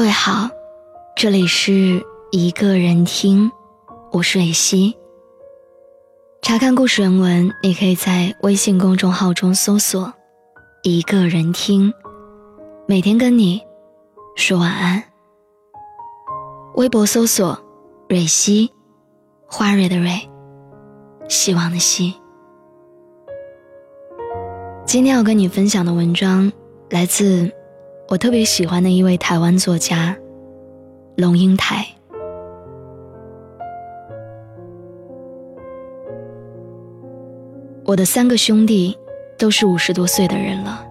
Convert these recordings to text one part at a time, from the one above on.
各位好，这里是一个人听，我是蕊希。查看故事原文，你可以在微信公众号中搜索“一个人听”，每天跟你说晚安。微博搜索“蕊希”，花蕊的蕊，希望的希。今天要跟你分享的文章来自。我特别喜欢的一位台湾作家，龙应台。我的三个兄弟都是五十多岁的人了，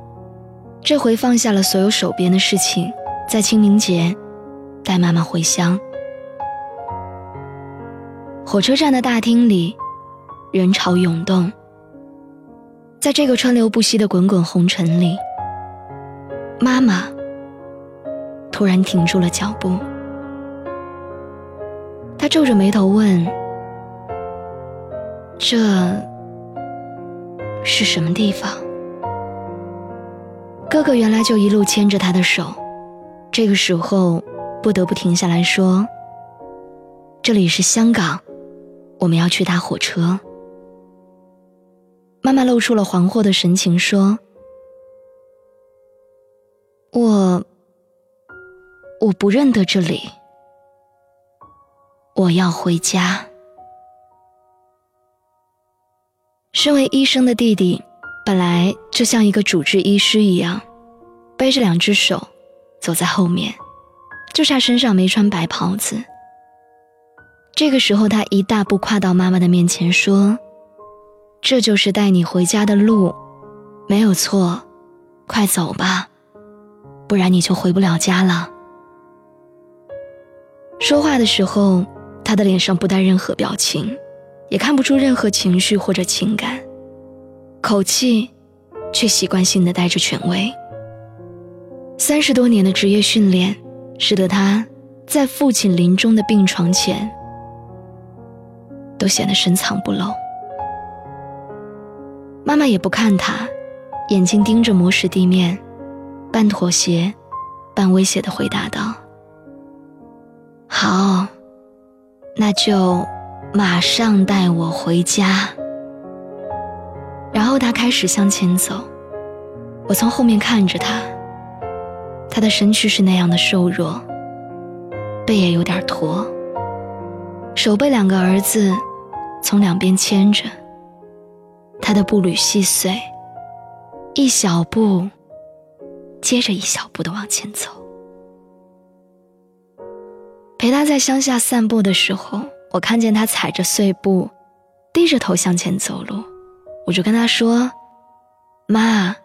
这回放下了所有手边的事情，在清明节带妈妈回乡。火车站的大厅里，人潮涌动，在这个川流不息的滚滚红尘里。妈妈突然停住了脚步，他皱着眉头问：“这是什么地方？”哥哥原来就一路牵着他的手，这个时候不得不停下来说：“这里是香港，我们要去搭火车。”妈妈露出了惶惑的神情说。我我不认得这里，我要回家。身为医生的弟弟，本来就像一个主治医师一样，背着两只手走在后面，就差身上没穿白袍子。这个时候，他一大步跨到妈妈的面前，说：“这就是带你回家的路，没有错，快走吧。”不然你就回不了家了。说话的时候，他的脸上不带任何表情，也看不出任何情绪或者情感，口气却习惯性的带着权威。三十多年的职业训练，使得他在父亲临终的病床前，都显得深藏不露。妈妈也不看他，眼睛盯着磨石地面。半妥协，半威胁的回答道：“好，那就马上带我回家。”然后他开始向前走，我从后面看着他。他的身躯是那样的瘦弱，背也有点驼，手被两个儿子从两边牵着。他的步履细碎，一小步。接着一小步的往前走。陪他在乡下散步的时候，我看见他踩着碎步，低着头向前走路，我就跟他说：“妈，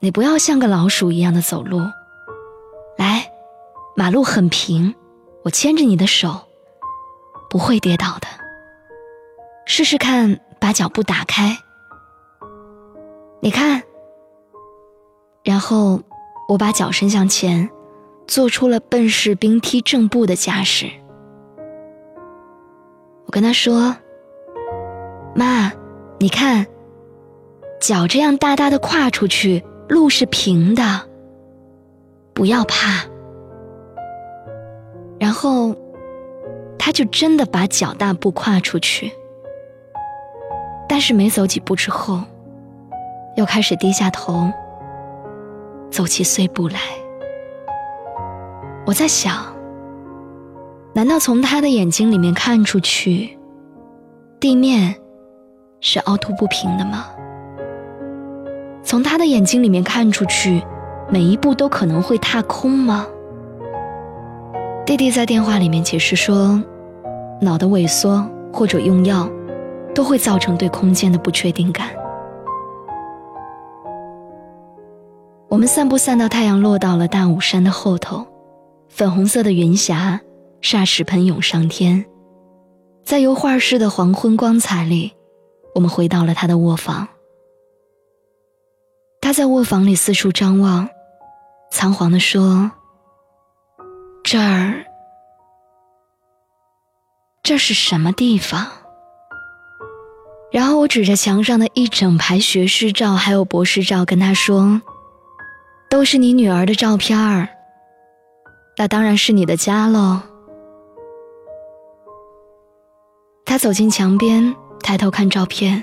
你不要像个老鼠一样的走路，来，马路很平，我牵着你的手，不会跌倒的。试试看，把脚步打开，你看，然后。”我把脚伸向前，做出了笨士兵踢正步的架势。我跟他说：“妈，你看，脚这样大大的跨出去，路是平的，不要怕。”然后，他就真的把脚大步跨出去，但是没走几步之后，又开始低下头。走起碎步来，我在想，难道从他的眼睛里面看出去，地面是凹凸不平的吗？从他的眼睛里面看出去，每一步都可能会踏空吗？弟弟在电话里面解释说，脑的萎缩或者用药，都会造成对空间的不确定感。我们散步散到太阳落到了大武山的后头，粉红色的云霞霎时喷涌上天，在油画式的黄昏光彩里，我们回到了他的卧房。他在卧房里四处张望，仓皇地说：“这儿，这是什么地方？”然后我指着墙上的一整排学士照还有博士照，跟他说。都是你女儿的照片儿，那当然是你的家喽。他走进墙边，抬头看照片，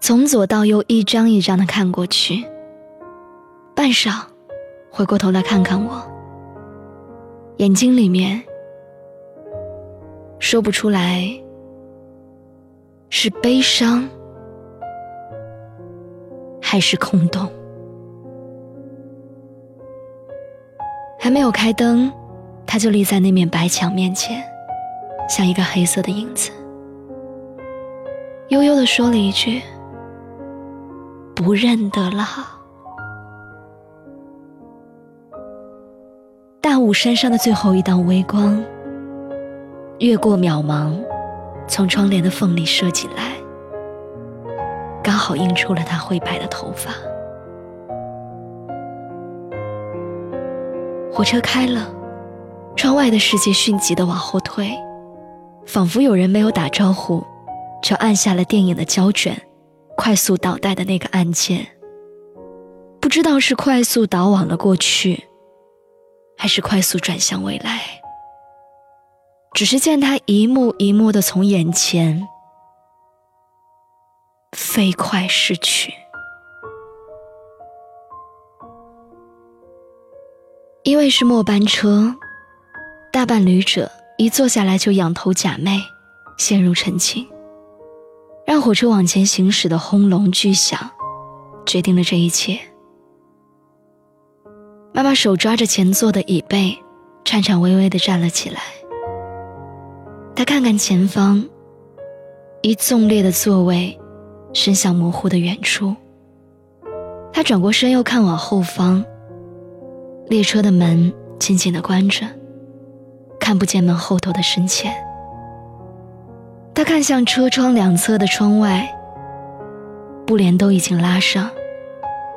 从左到右一张一张的看过去，半晌，回过头来看看我，眼睛里面说不出来，是悲伤还是空洞。还没有开灯，他就立在那面白墙面前，像一个黑色的影子。悠悠的说了一句：“不认得了。”大雾山上的最后一道微光，越过渺茫，从窗帘的缝里射进来，刚好映出了他灰白的头发。火车开了，窗外的世界迅疾的往后退，仿佛有人没有打招呼，就按下了电影的胶卷，快速倒带的那个按键。不知道是快速倒往了过去，还是快速转向未来。只是见他一幕一幕的从眼前飞快逝去。因为是末班车，大半旅者一坐下来就仰头假寐，陷入沉静。让火车往前行驶的轰隆巨响，决定了这一切。妈妈手抓着前座的椅背，颤颤巍巍地站了起来。她看看前方，一纵列的座位，伸向模糊的远处。她转过身，又看往后方。列车的门紧紧地关着，看不见门后头的深浅。他看向车窗两侧的窗外，布帘都已经拉上，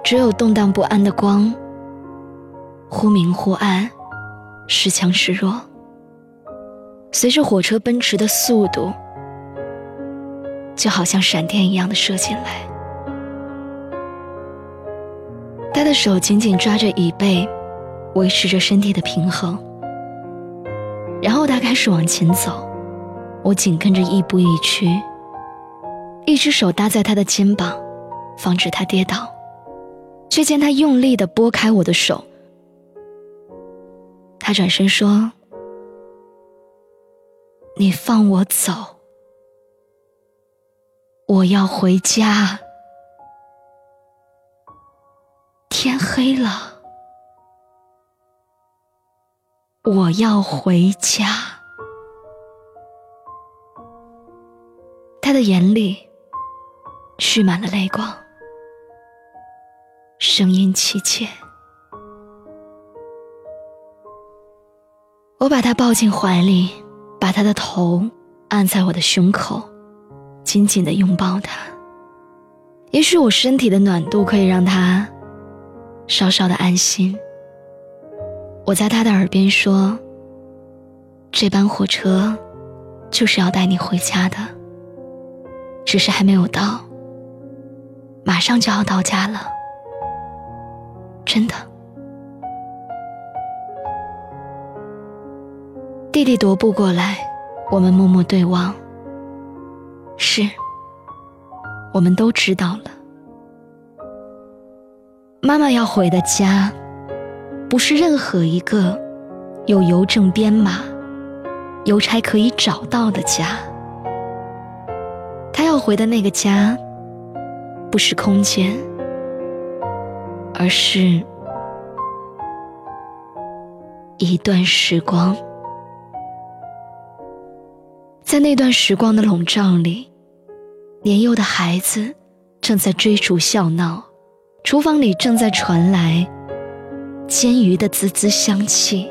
只有动荡不安的光，忽明忽暗，时强时弱。随着火车奔驰的速度，就好像闪电一样的射进来。他的手紧紧抓着椅背。维持着身体的平衡，然后他开始往前走，我紧跟着亦步亦趋，一只手搭在他的肩膀，防止他跌倒，却见他用力地拨开我的手。他转身说：“你放我走，我要回家，天黑了。”我要回家。他的眼里蓄满了泪光，声音凄切。我把他抱进怀里，把他的头按在我的胸口，紧紧的拥抱他。也许我身体的暖度可以让他稍稍的安心。我在他的耳边说：“这班火车就是要带你回家的，只是还没有到，马上就要到家了，真的。”弟弟踱步过来，我们默默对望。是，我们都知道了，妈妈要回的家。不是任何一个有邮政编码、邮差可以找到的家。他要回的那个家，不是空间，而是一段时光。在那段时光的笼罩里，年幼的孩子正在追逐笑闹，厨房里正在传来。煎鱼的滋滋香气。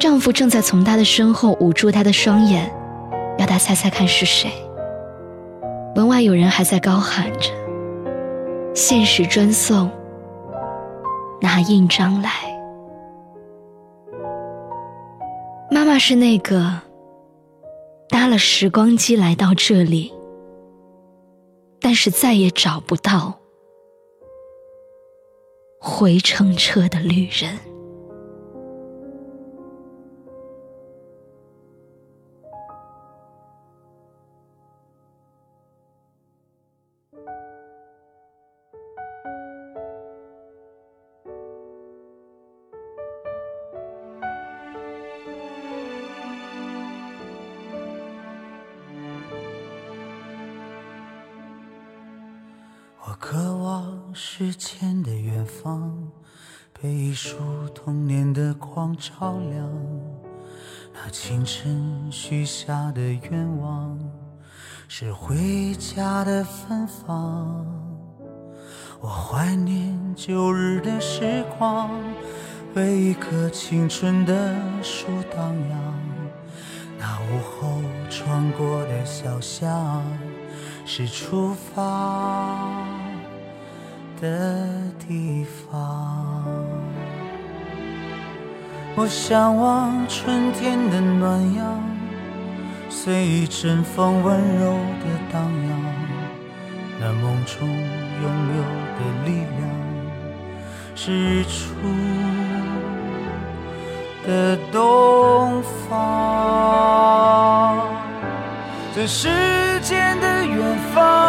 丈夫正在从她的身后捂住她的双眼，要她猜猜看是谁。门外有人还在高喊着：“限时专送，拿印章来。”妈妈是那个搭了时光机来到这里，但是再也找不到。回程车的旅人。渴望时间的远方，被一束童年的光照亮。那清晨许下的愿望，是回家的芬芳。我怀念旧日的时光，为一棵青春的树荡漾。那午后穿过的小巷，是出发。的地方，我向往春天的暖阳，随一阵风温柔的荡漾。那梦中拥有的力量，是日出的东方，在时间的远方。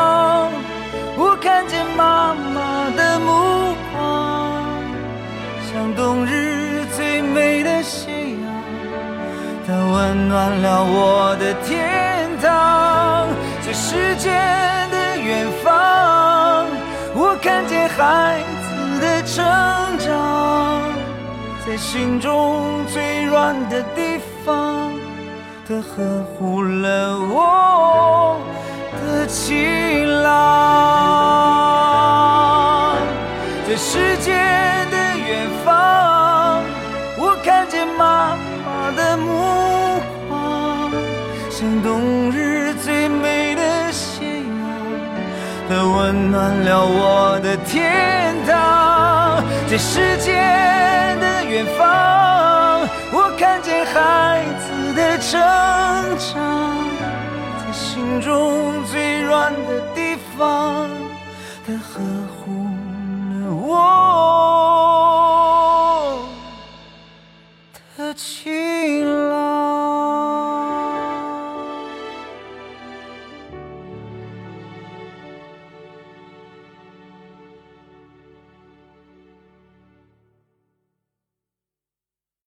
温暖了我的天堂。在世界的远方，我看见孩子的成长，在心中最软的地方，他呵护了我。的晴朗，在世界的远方，我看见妈像冬日最美的夕阳，它温暖了我的天堂。在世界的远方，我看见孩子的成长。在心中最软的地方，它呵护。